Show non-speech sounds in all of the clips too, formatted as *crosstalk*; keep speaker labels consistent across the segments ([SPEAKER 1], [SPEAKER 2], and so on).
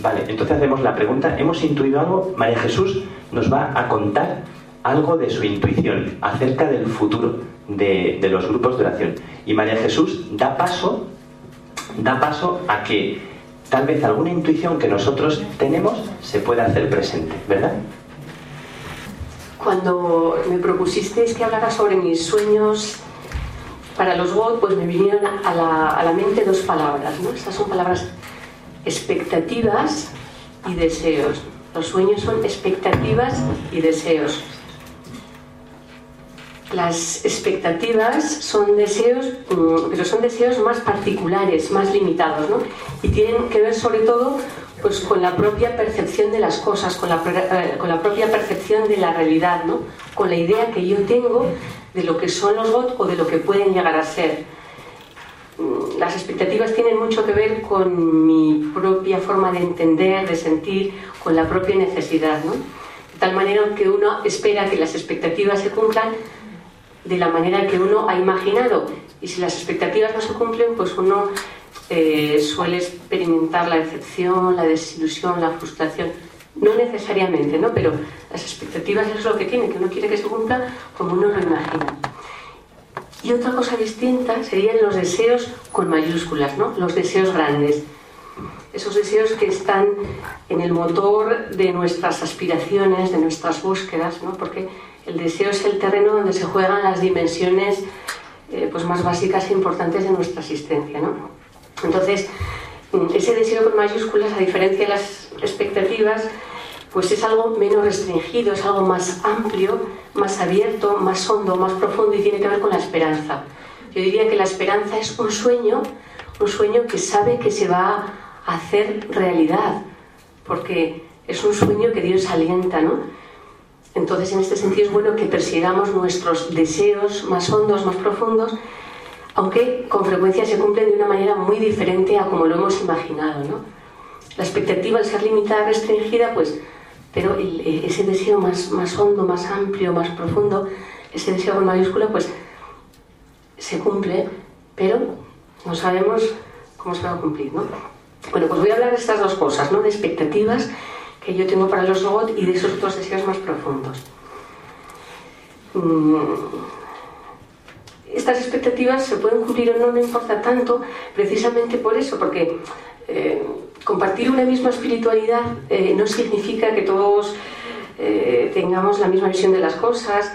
[SPEAKER 1] Vale, entonces hacemos la pregunta, ¿hemos intuido algo? María Jesús nos va a contar algo de su intuición acerca del futuro de, de los grupos de oración. Y María Jesús da paso, da paso a que tal vez alguna intuición que nosotros tenemos se pueda hacer presente, ¿verdad?
[SPEAKER 2] Cuando me propusisteis que hablara sobre mis sueños para los GOT, pues me vinieron a la, a la mente dos palabras, ¿no? Estas son palabras expectativas y deseos. Los sueños son expectativas y deseos. Las expectativas son deseos, mm, pero son deseos más particulares, más limitados, ¿no? Y tienen que ver sobre todo pues, con la propia percepción de las cosas, con la, eh, con la propia percepción de la realidad, ¿no? Con la idea que yo tengo de lo que son los GOT o de lo que pueden llegar a ser. Mm, las expectativas tienen mucho que ver con mi propia forma de entender, de sentir, con la propia necesidad. De tal manera que uno espera que las expectativas se cumplan de la manera que uno ha imaginado. Y si las expectativas no se cumplen, pues uno eh, suele experimentar la decepción, la desilusión, la frustración. No necesariamente, ¿no? Pero las expectativas es lo que tiene, que uno quiere que se cumpla como uno lo imagina. Y otra cosa distinta serían los deseos con mayúsculas, ¿no? Los deseos grandes. Esos deseos que están en el motor de nuestras aspiraciones, de nuestras búsquedas, ¿no? Porque el deseo es el terreno donde se juegan las dimensiones eh, pues más básicas e importantes de nuestra existencia. ¿no? Entonces, mm, ese deseo con mayúsculas, a diferencia de las expectativas, pues es algo menos restringido, es algo más amplio, más abierto, más hondo, más profundo y tiene que ver con la esperanza. Yo diría que la esperanza es un sueño, un sueño que sabe que se va a hacer realidad, porque es un sueño que Dios alienta, ¿no? Entonces, en este sentido es bueno que persigamos nuestros deseos más hondos, más profundos, aunque con frecuencia se cumplen de una manera muy diferente a como lo hemos imaginado. ¿no? La expectativa al ser limitada, restringida, pues, pero ese deseo más, más hondo, más amplio, más profundo, ese deseo con mayúscula, pues se cumple, pero no sabemos cómo se va a cumplir. ¿no? Bueno, pues voy a hablar de estas dos cosas, ¿no? de expectativas que yo tengo para los robots y de esos otros deseos más profundos. Mm, estas expectativas se pueden cumplir o no, no importa tanto, precisamente por eso, porque eh, compartir una misma espiritualidad eh, no significa que todos eh, tengamos la misma visión de las cosas,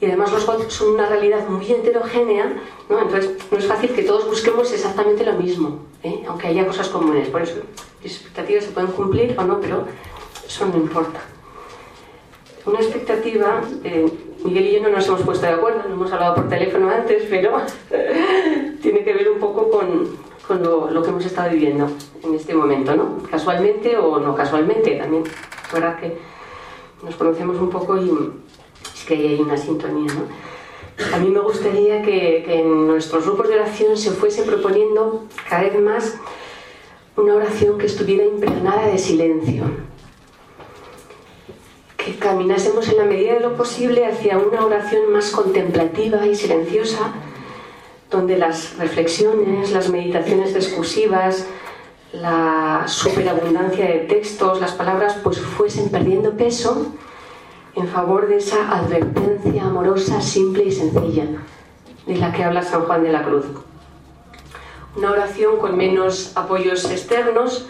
[SPEAKER 2] y además los robots son una realidad muy heterogénea, ¿no? entonces no es fácil que todos busquemos exactamente lo mismo, aunque haya cosas comunes. Por eso, las expectativas se pueden cumplir o no, pero eso no importa. Una expectativa, eh, Miguel y yo no nos hemos puesto de acuerdo, no hemos hablado por teléfono antes, pero *laughs* tiene que ver un poco con, con lo, que hemos estado viviendo en este momento, ¿no? Casualmente o no casualmente, también es verdad que nos conocemos un poco y es que hay una sintonía, ¿no? A mí me gustaría que, que en nuestros grupos de oración se fuese proponiendo cada vez más una oración que estuviera impregnada de silencio que caminásemos en la medida de lo posible hacia una oración más contemplativa y silenciosa, donde las reflexiones, las meditaciones discursivas, la superabundancia de textos, las palabras, pues fuesen perdiendo peso en favor de esa advertencia amorosa, simple y sencilla, de la que habla San Juan de la Cruz. Una oración con menos apoyos externos,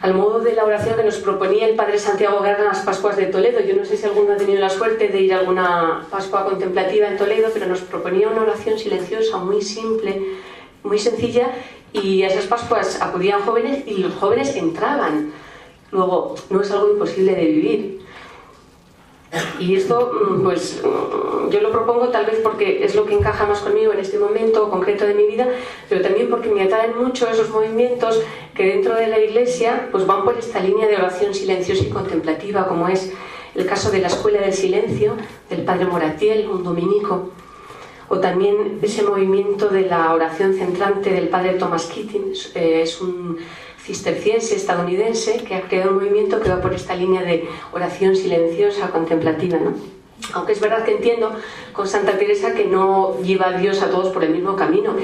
[SPEAKER 2] al modo de la oración que nos proponía el Padre Santiago Guerra en las Pascuas de Toledo. Yo no sé si alguno ha tenido la suerte de ir a alguna Pascua contemplativa en Toledo, pero nos proponía una oración silenciosa, muy simple, muy sencilla, y a esas Pascuas acudían jóvenes y los jóvenes entraban. Luego, no es algo imposible de vivir. Y esto, mm, pues, mm, yo lo propongo tal vez porque es lo que encaja más conmigo en este momento concreto de mi vida, pero también porque me atraen mucho esos movimientos que dentro de la Iglesia, pues van por esta línea de oración silenciosa y contemplativa, como es el caso de la Escuela del Silencio del Padre Moratiel, un dominico, o también ese movimiento de la oración centrante del Padre Thomas Keating, eh, es un cisterciense estadounidense que ha creado un movimiento que va por esta línea de oración silenciosa, contemplativa, ¿no? Aunque es verdad que entiendo con Santa Teresa que no lleva a Dios a todos por el mismo camino.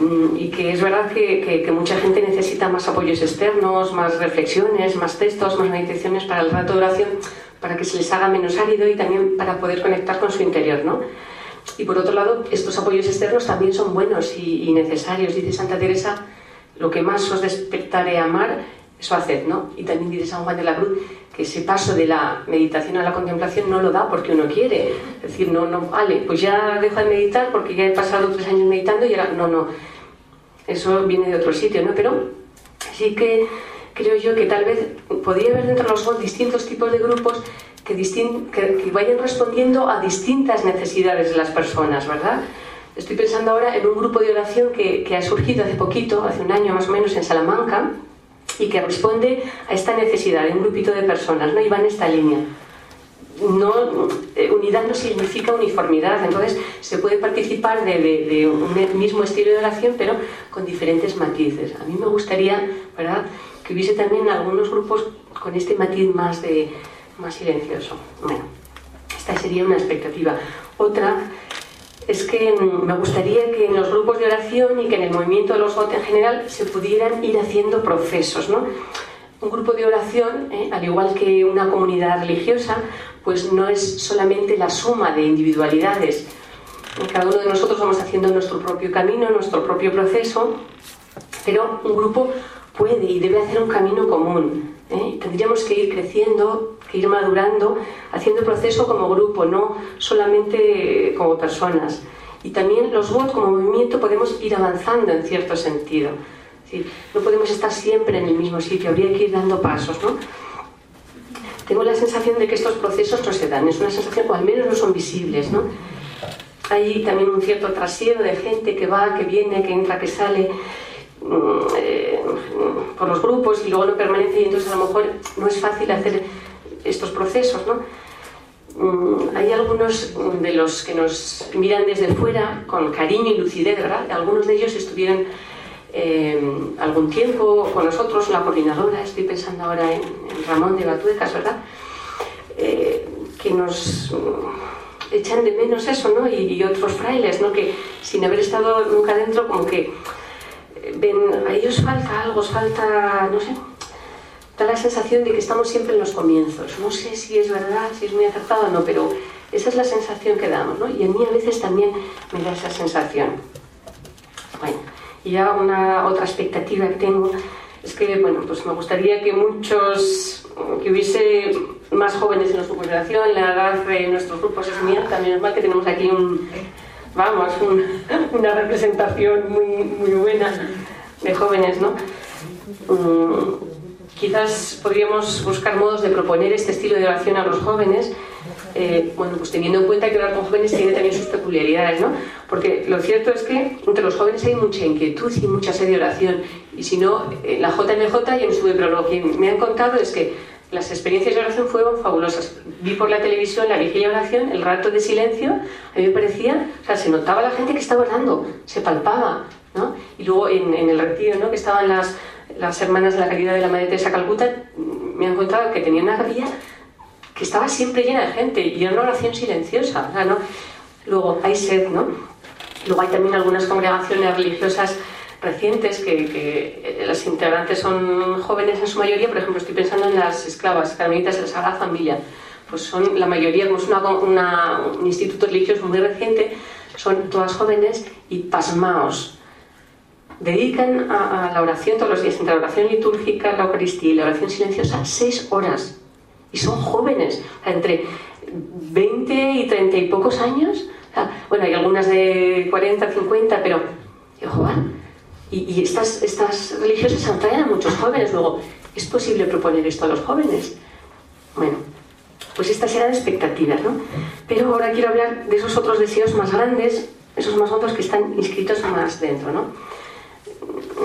[SPEAKER 2] mm, y que es verdad que, que, mucha gente necesita más apoyos externos, más reflexiones, más textos, más meditaciones para el rato de oración, para que se les haga menos árido y también para poder conectar con su interior, ¿no? Y por otro lado, estos apoyos externos también son buenos y, y necesarios. Dice Santa Teresa, lo que más os despertare amar, eso haced, ¿no? Y también dice San Juan de la Cruz, que ese paso de la meditación a la contemplación no lo da porque uno quiere. Es decir, no, no, vale, pues ya dejo de meditar porque ya he pasado tres años meditando y ahora, no, no. Eso viene de otro sitio, ¿no? Pero sí que creo yo que tal vez podría haber dentro de los distintos tipos de grupos que, que, vayan respondiendo a distintas necesidades de las personas, ¿verdad? Estoy pensando ahora en un grupo de oración que, que ha surgido hace poquito, hace un año más o menos, en Salamanca, y que responde a esta necesidad de un grupito de personas, ¿no? Y va en esta línea. No, eh, unidad no significa uniformidad, entonces se puede participar de, un mismo estilo de oración, pero con diferentes matices. A mí me gustaría, ¿verdad?, que hubiese también algunos grupos con este matiz más, de, más silencioso. Bueno, esta sería una expectativa. Otra es que mm, me gustaría que en los grupos de oración y que en el movimiento de los GOT en general se pudieran ir haciendo procesos, ¿no? Un grupo de oración, ¿eh? al igual que una comunidad religiosa, pues no es solamente la suma de individualidades. Cada uno de nosotros vamos haciendo nuestro propio camino, nuestro propio proceso, pero un grupo puede y debe hacer un camino común. ¿Eh? Tendríamos que ir creciendo, que ir madurando, haciendo proceso como grupo, no solamente como personas. Y también los votos como movimiento podemos ir avanzando en cierto sentido. no podemos estar siempre en el mismo sitio, habría que ir dando pasos. ¿no? Tengo la sensación de que estos procesos no se dan, es una sensación, o al menos no son visibles. ¿no? Hay también un cierto trasiego de gente que va, que viene, que entra, que sale. Mm, eh, por los grupos y luego no permanece y entonces a lo mejor no es fácil hacer estos procesos, ¿no? Mm, hay algunos de los que nos miran desde fuera con cariño y lucidez, ¿verdad? Algunos de ellos estuvieron eh, algún tiempo con nosotros, la coordinadora, estoy pensando ahora en, Ramón de Batuecas, ¿verdad? Eh, que nos echan de menos eso, ¿no? Y, y, otros frailes, ¿no? Que sin haber estado nunca dentro, como que ven, a ellos falta algo, falta, no sé, da la sensación de que estamos siempre en los comienzos. No sé si es verdad, si es muy acertado o no, pero esa es la sensación que damos, ¿no? Y a mí a veces también me da esa sensación. Bueno, y ya una otra expectativa que tengo es que, bueno, pues me gustaría que muchos, que hubiese más jóvenes en nuestra congregación, la edad de nuestros grupos es muy alta, menos mal que tenemos aquí un vamos, una representación muy, muy buena de jóvenes, ¿no? Mm, quizás podríamos buscar modos de proponer este estilo de oración a los jóvenes, eh, bueno, pues teniendo en cuenta que orar con jóvenes tiene también sus peculiaridades, ¿no? Porque lo cierto es que entre los jóvenes hay mucha inquietud y mucha sed de oración, y si no, en la JMJ y en su pero lo que me han contado es que las experiencias de oración fueron fabulosas. Vi por la televisión la vigilia de oración, el rato de silencio, a mí me parecía, o sea, se notaba la gente que estaba orando, se palpaba, ¿no? Y luego en, el retiro, ¿no? Que estaban las, las hermanas de la caridad de la Madre Teresa Calcuta, me han contado que tenían una capilla que estaba siempre llena de gente y era una oración silenciosa, ¿no? Luego hay sed, ¿no? Luego hay también algunas congregaciones religiosas recientes, que, que, las integrantes son jóvenes en su mayoría, por ejemplo, estoy pensando en las esclavas carmelitas de la Sagrada Familia, pues son la mayoría, como es una, un instituto religioso muy reciente, son todas jóvenes y pasmaos. Dedican a, la oración todos los días, entre la oración litúrgica, la Eucaristía y la oración silenciosa, seis horas. Y son jóvenes, entre 20 y 30 y pocos años. bueno, hay algunas de 40, 50, pero, ojo, y, estas, estas religiosas atraen a muchos jóvenes. Luego, ¿es posible proponer esto a los jóvenes? Bueno, pues estas eran expectativas, ¿no? Pero ahora quiero hablar de esos otros deseos más grandes, esos más hondos que están inscritos más dentro, ¿no?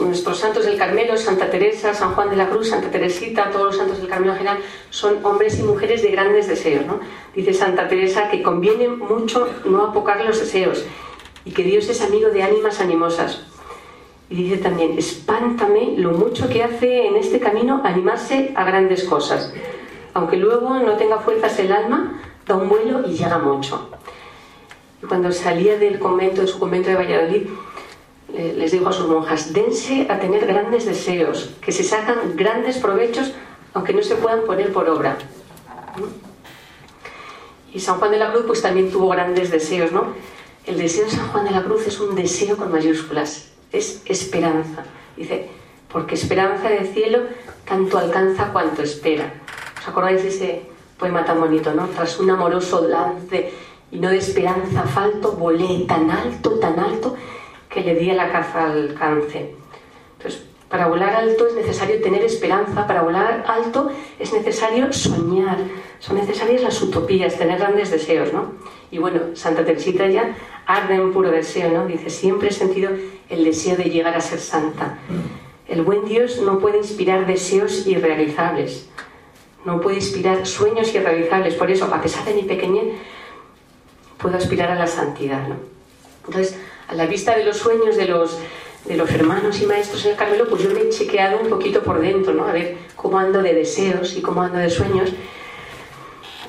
[SPEAKER 2] Nuestros santos del Carmelo, Santa Teresa, San Juan de la Cruz, Santa Teresita, todos los santos del Carmelo en general, son hombres y mujeres de grandes deseos, ¿no? Dice Santa Teresa que conviene mucho no apocar los deseos y que Dios es amigo de ánimas animosas, y dice también, espántame lo mucho que hace en este camino animarse a grandes cosas. Aunque luego no tenga fuerzas el alma, da un vuelo y llega mucho. Y cuando salía del convento, de su convento de Valladolid, les dijo a sus monjas, dense a tener grandes deseos, que se sacan grandes provechos aunque no se puedan poner por obra. Y San Juan de la Cruz pues también tuvo grandes deseos, ¿no? El deseo de San Juan de la Cruz es un deseo con mayúsculas, es esperanza. Dice, porque esperanza del cielo tanto alcanza cuanto espera. ¿Os acordáis de ese poema tan bonito, no? Tras un amoroso lance y no de esperanza falto, volé tan alto, tan alto, que le di a la caza alcance. Para volar alto es necesario tener esperanza, para volar alto es necesario soñar, son necesarias las utopías, tener grandes deseos, ¿no? Y bueno, Santa Teresita ya arde en puro deseo, ¿no? Dice, siempre he sentido el deseo de llegar a ser santa. El buen Dios no puede inspirar deseos irrealizables, no puede inspirar sueños irrealizables, por eso, a pesar de mi pequeñez, puedo aspirar a la santidad, ¿no? Entonces, a la vista de los sueños de los de los hermanos y maestros en el Carmelo, pues yo me he chequeado un poquito por dentro, ¿no? A ver cómo ando de deseos y cómo ando de sueños.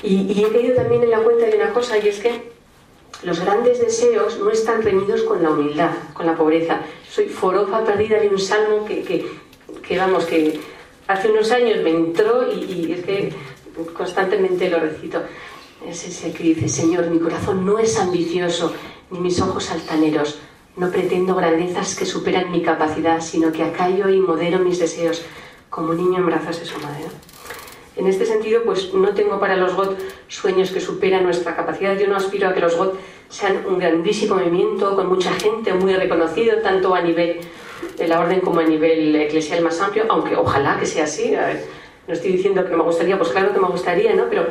[SPEAKER 2] Y, he caído también en la cuenta de una cosa, y es que los grandes deseos no están reñidos con la humildad, con la pobreza. Soy forofa perdida de un salmo que, que, que vamos, que hace unos años me entró y, y, es que constantemente lo recito. Es ese que dice, Señor, mi corazón no es ambicioso, ni mis ojos altaneros no pretendo grandezas que superan mi capacidad, sino que acallo y modero mis deseos, como un niño en brazos de su madre. En este sentido, pues no tengo para los GOT sueños que superan nuestra capacidad. Yo no aspiro a que los GOT sean un grandísimo movimiento con mucha gente, muy reconocido, tanto a nivel de la orden como a nivel eclesial más amplio, aunque ojalá que sea así. no estoy diciendo que me gustaría, pues claro que me gustaría, ¿no? Pero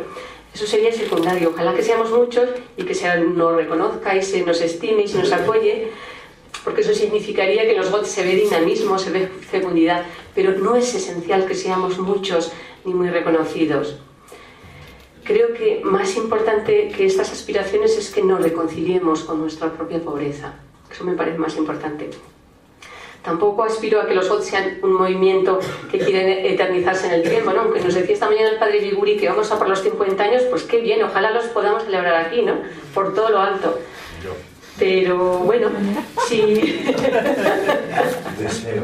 [SPEAKER 2] eso sería secundario. Ojalá que seamos muchos y que se nos reconozca y se nos estime y se nos apoye, porque eso significaría que en los GOT se ve dinamismo, se ve fecundidad, pero no es esencial que seamos muchos ni muy reconocidos. Creo que más importante que estas aspiraciones es que nos reconciliemos con nuestra propia pobreza. Eso me parece más importante. Tampoco aspiro a que los OT sean un movimiento que quieren eternizarse en el tiempo, ¿no? Aunque nos decía esta mañana el padre Liguri que vamos a por los 50 años, pues qué bien, ojalá los podamos celebrar aquí, ¿no? Por todo lo alto. Pero bueno, sí.
[SPEAKER 3] Deseo.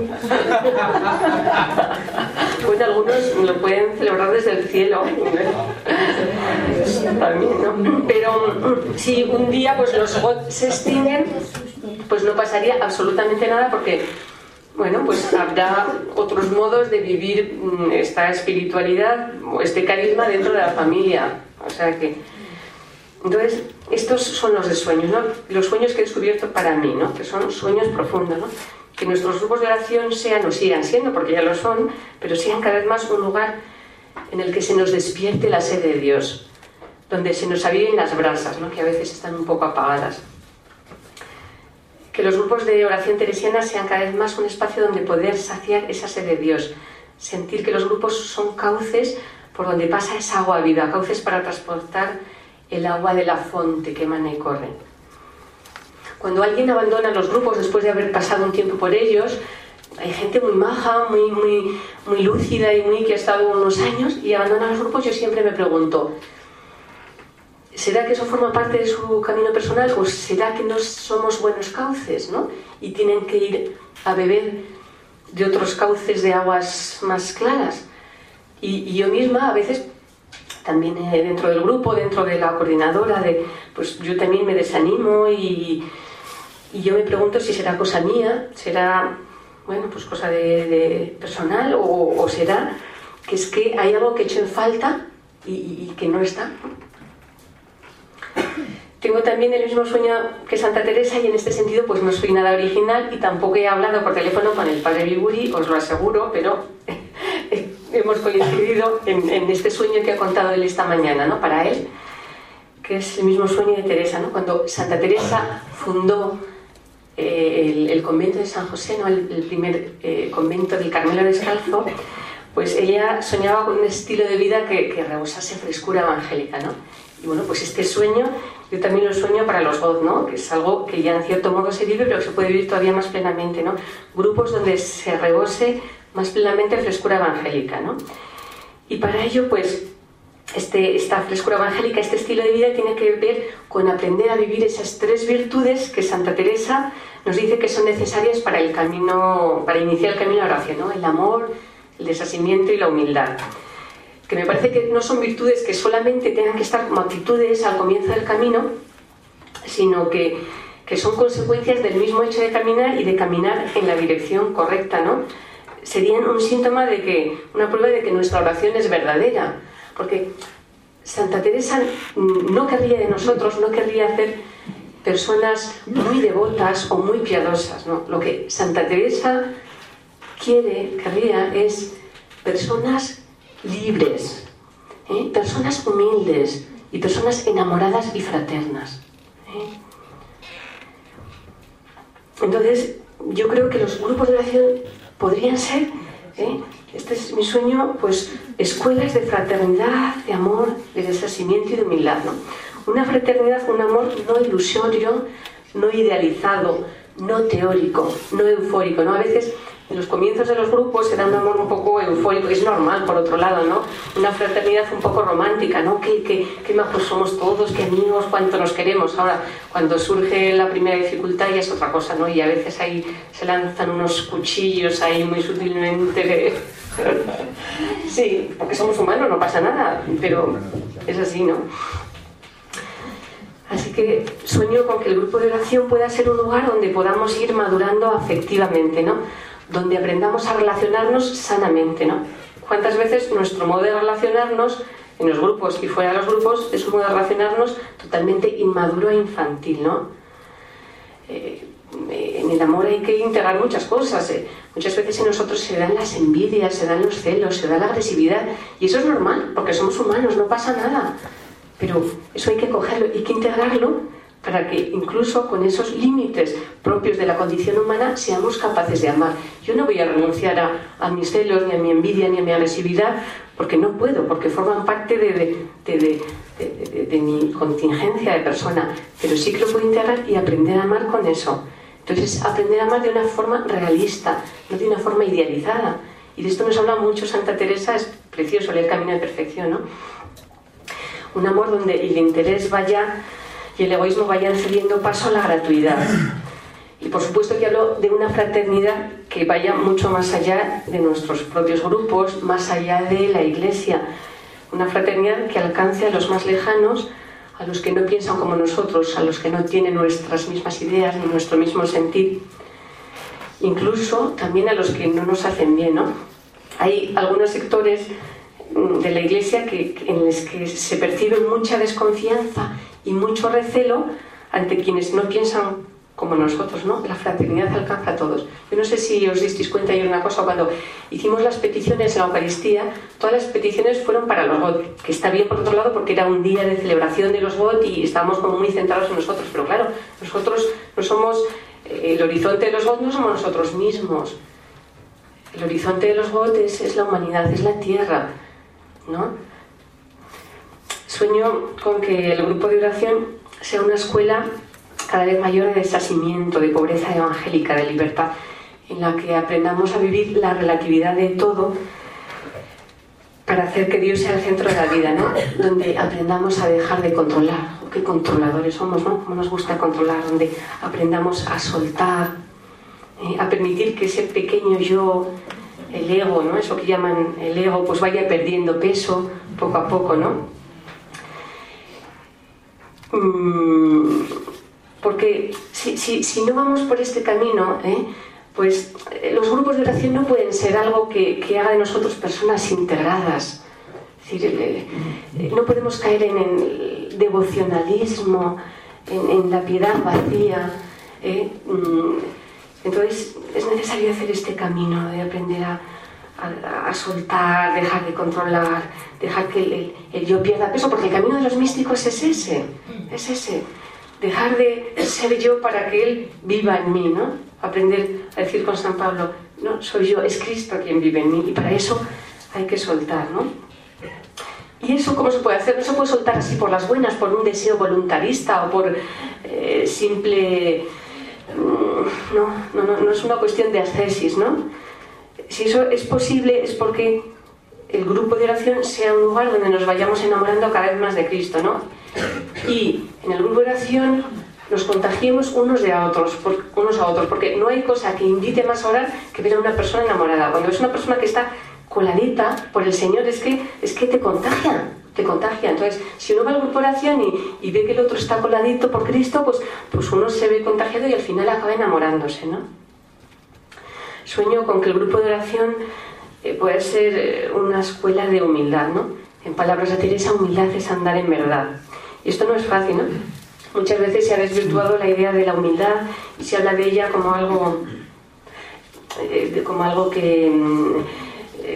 [SPEAKER 2] Bueno, algunos lo pueden celebrar desde el cielo. También, ¿no? Pero si un día pues los GOT se extinguen, pues no pasaría absolutamente nada porque bueno, pues habrá otros modos de vivir mm, esta espiritualidad o este carisma dentro de la familia. O sea que. Entonces, estos son los sueños. Los sueños que he descubierto para mí, ¿no? Que son sueños profundos. Que nuestros grupos de oración sean o sigan siendo, porque ya lo son, pero sean cada vez más un lugar en el que se nos despierte la sed de Dios, donde se nos aviven las brasas, ¿no? Que a veces están un poco apagadas que los grupos de oración teresiana sean cada vez más un espacio donde poder saciar esa sed de Dios, sentir que los grupos son cauces por donde pasa esa agua viva, cauces para transportar el agua de la fuente que emana y corre. Cuando alguien abandona los grupos después de haber pasado un tiempo por ellos, hay gente muy maja, muy, muy, muy lúcida y muy que ha estado unos años y abandona los grupos, yo siempre me pregunto, ¿Será que eso forma parte de su camino personal o será que no somos buenos cauces, ¿no? Y tienen que ir a beber de otros cauces de aguas más claras. Y, yo misma a veces también eh, dentro del grupo, dentro de la coordinadora, de, pues yo también me desanimo y, y yo me pregunto si será cosa mía, será, bueno, pues cosa de, personal o, o, será que es que hay algo que he hecho en falta y, y que no está. Tengo también el mismo sueño que Santa Teresa y en este sentido pues no soy nada original y tampoco he hablado por teléfono con el padre Liguri, os lo aseguro, pero hemos coincidido en, este sueño que ha contado él esta mañana, ¿no? Para él, que es el mismo sueño de Teresa, ¿no? Cuando Santa Teresa fundó eh, el, convento de San José, ¿no? el, primer eh, convento del Carmelo Descalzo, pues ella soñaba con un estilo de vida que, que rebosase frescura evangélica, ¿no? Y bueno, pues este sueño yo también lo sueño para los GOD, ¿no? Que es algo que ya en cierto modo se vive, pero que se puede vivir todavía más plenamente, ¿no? Grupos donde se rebose más plenamente frescura evangélica, ¿no? Y para ello, pues, este, esta frescura evangélica, este estilo de vida tiene que ver con aprender a vivir esas tres virtudes que Santa Teresa nos dice que son necesarias para el camino, para iniciar el camino a la oración, el amor, el desasimiento y la humildad. Que me parece que no son virtudes que solamente tengan que estar como actitudes al comienzo del camino, sino que, que son consecuencias del mismo hecho de caminar y de caminar en la dirección correcta, ¿no? Serían un síntoma de que, una prueba de que nuestra oración es verdadera, porque Santa Teresa no querría de nosotros, no querría hacer personas muy devotas o muy piadosas, ¿no? Lo que Santa Teresa quiere, querría, es personas libres, ¿eh? personas humildes y personas enamoradas y fraternas. ¿eh? Entonces, yo creo que los grupos de oración podrían ser, ¿eh? este es mi sueño, pues escuelas de fraternidad, de amor, de desasimiento y de humildad. ¿no? Una fraternidad, un amor no ilusorio, no idealizado, no teórico, no eufórico. ¿no? A veces los comienzos de los grupos se da un amor un poco eufórico, es normal por otro lado, ¿no? Una fraternidad un poco romántica, ¿no? Qué, qué, qué majos somos todos, qué amigos, cuánto nos queremos. Ahora, cuando surge la primera dificultad ya es otra cosa, ¿no? Y a veces ahí se lanzan unos cuchillos ahí muy sutilmente. *laughs* sí, porque somos humanos, no pasa nada, pero es así, ¿no? Así que sueño con que el grupo de oración pueda ser un lugar donde podamos ir madurando afectivamente, ¿no? Donde aprendamos a relacionarnos sanamente, ¿no? ¿Cuántas veces nuestro modo de relacionarnos en los grupos y fuera de los grupos es un modo de relacionarnos totalmente inmaduro e infantil, ¿no? Eh, en el amor hay que integrar muchas cosas. ¿eh? Muchas veces en nosotros se dan las envidias, se dan los celos, se da la agresividad. Y eso es normal, porque somos humanos, no pasa nada. Pero eso hay que cogerlo, hay que integrarlo para que incluso con esos límites propios de la condición humana seamos capaces de amar. Yo no voy a renunciar a, mis celos, ni a mi envidia, ni a mi agresividad, porque no puedo, porque forman parte de, de, mi contingencia de persona, pero sí que lo puedo integrar y aprender a amar con eso. Entonces, aprender a amar de una forma realista, no de una forma idealizada. Y de esto nos habla mucho Santa Teresa, es precioso el camino de perfección, ¿no? Un amor donde el interés vaya y el egoísmo vayan cediendo paso a la gratuidad. Y por supuesto que hablo de una fraternidad que vaya mucho más allá de nuestros propios grupos, más allá de la iglesia. Una fraternidad que alcance a los más lejanos, a los que no piensan como nosotros, a los que no tienen nuestras mismas ideas ni nuestro mismo sentir. Incluso también a los que no nos hacen bien. ¿no? Hay algunos sectores mm, de la iglesia que, en los que se percibe mucha desconfianza y mucho recelo ante quienes no piensan como nosotros, ¿no? La fraternidad alcanza a todos. Yo no sé si os disteis cuenta de una cosa, cuando hicimos las peticiones en la Eucaristía, todas las peticiones fueron para los GOT, que está bien por otro lado porque era un día de celebración de los GOT y estábamos como muy centrados en nosotros, pero claro, nosotros no somos, eh, el horizonte de los GOT no somos nosotros mismos. El horizonte de los GOT es, es la humanidad, es la tierra, ¿no? Sueño con que el grupo de oración sea una escuela cada vez mayor de desasimiento, de pobreza evangélica, de libertad, en la que aprendamos a vivir la relatividad de todo para hacer que Dios sea el centro de la vida, ¿no? Donde aprendamos a dejar de controlar, qué controladores somos, ¿no? Cómo nos gusta controlar, donde aprendamos a soltar, eh, a permitir que ese pequeño yo, el ego, ¿no? Eso que llaman el ego, pues vaya perdiendo peso poco a poco, ¿no? Mm, porque si, si, no vamos por este camino, ¿eh? pues eh, los grupos de oración no pueden ser algo que, que haga de nosotros personas integradas. Es decir, eh, no podemos caer en el devocionalismo, en, la piedad vacía. Mm, entonces es necesario hacer este camino de aprender a, a, soltar, dejar de controlar, dejar que el, yo pierda peso, porque el camino de los místicos es ese, es ese, dejar de ser yo para que Él viva en mí, ¿no? Aprender a decir con San Pablo, no soy yo, es Cristo quien vive en mí, y para eso hay que soltar, ¿no? ¿Y eso cómo se puede hacer? No se puede soltar así por las buenas, por un deseo voluntarista o por eh, simple... Mm, no, no, no, no es una cuestión de ascesis, ¿no? Si eso es posible es porque el grupo de oración sea un lugar donde nos vayamos enamorando cada vez más de Cristo, ¿no? Y en el grupo de oración nos contagiemos unos de a otros, unos a otros, porque no hay cosa que invite más a orar que ver a una persona enamorada. Cuando ves una persona que está coladita por el Señor, es que, es que te contagia, te contagia. Entonces, si uno va al grupo de oración y, ve que el otro está coladito por Cristo, pues, pues uno se ve contagiado y al final acaba enamorándose, ¿no? Sueño con que el grupo de oración eh, pueda ser eh, una escuela de humildad, ¿no? En palabras de Teresa, humildad es andar en verdad. Y esto no es fácil, ¿no? Muchas veces se ha desvirtuado la idea de la humildad y se habla de ella como algo, eh, como algo mm,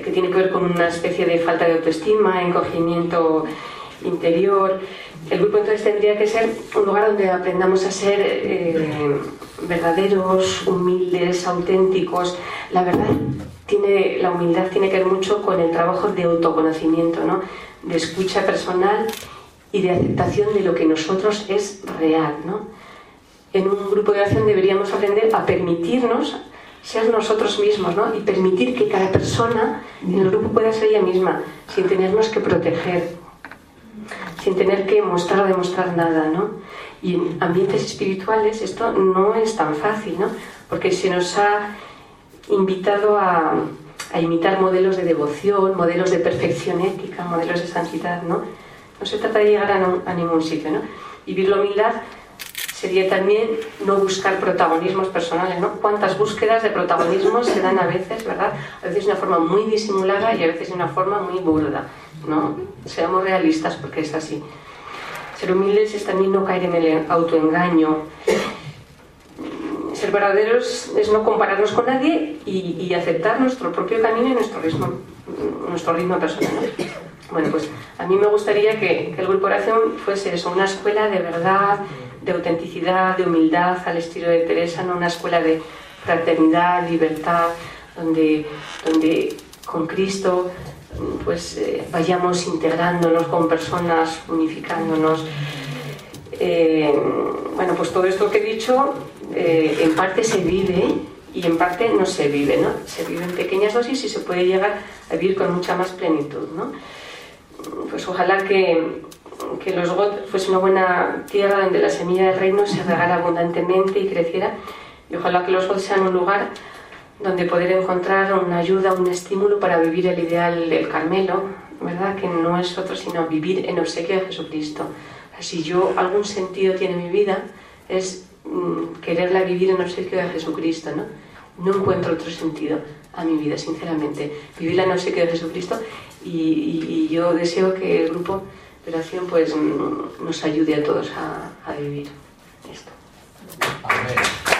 [SPEAKER 2] que tiene que ver con una especie de falta de autoestima, encogimiento interior. El grupo entonces tendría que ser un lugar donde aprendamos a ser eh, verdaderos, humildes, auténticos. La verdad tiene, la humildad tiene que ver mucho con el trabajo de autoconocimiento, ¿no? de escucha personal y de aceptación de lo que nosotros es real. ¿no? En un grupo de oración deberíamos aprender a permitirnos ser nosotros mismos ¿no? y permitir que cada persona en el grupo pueda ser ella misma, sin tenernos que proteger, sin tener que mostrar o demostrar nada. ¿no? Y en ambientes espirituales esto no es tan fácil, ¿no? porque se nos ha invitado a, imitar modelos de devoción, modelos de perfección ética, modelos de santidad. ¿no? No se trata de llegar a, ningún sitio, ¿no? Vivir la humildad sería también no buscar protagonismos personales, ¿no? Cuántas búsquedas de protagonismo se dan a veces, ¿verdad? A veces de una forma muy disimulada y a veces de una forma muy burda, ¿no? Seamos realistas porque es así. Ser humildes es también no caer en el autoengaño. Ser verdaderos es no compararnos con nadie y, aceptar nuestro propio camino y nuestro ritmo, nuestro ritmo personal. Bueno, pues a mí me gustaría que, el Grupo Oración fuese eso, una escuela de verdad, de autenticidad, de humildad, al estilo de Teresa, no una escuela de fraternidad, libertad, donde, donde con Cristo pues eh, vayamos integrándonos con personas, unificándonos. Eh, bueno, pues todo esto que he dicho eh, en parte se vive y en parte no se vive, ¿no? Se vive en pequeñas dosis y se puede llegar a vivir con mucha más plenitud, ¿no? pues ojalá que, que los GOT fuese una buena tierra donde la semilla del reino se regara abundantemente y creciera. Y ojalá que los GOT sean un lugar donde poder encontrar una ayuda, un estímulo para vivir el ideal del Carmelo, ¿verdad? Que no es otro sino vivir en obsequio de Jesucristo. Si yo algún sentido tiene mi vida, es mm, quererla vivir en obsequio de Jesucristo, ¿no? No encuentro otro sentido a mi vida, sinceramente. Vivirla en obsequio de Jesucristo y, yo deseo que el grupo de oración pues, nos ayude a todos a, a vivir esto. Amén.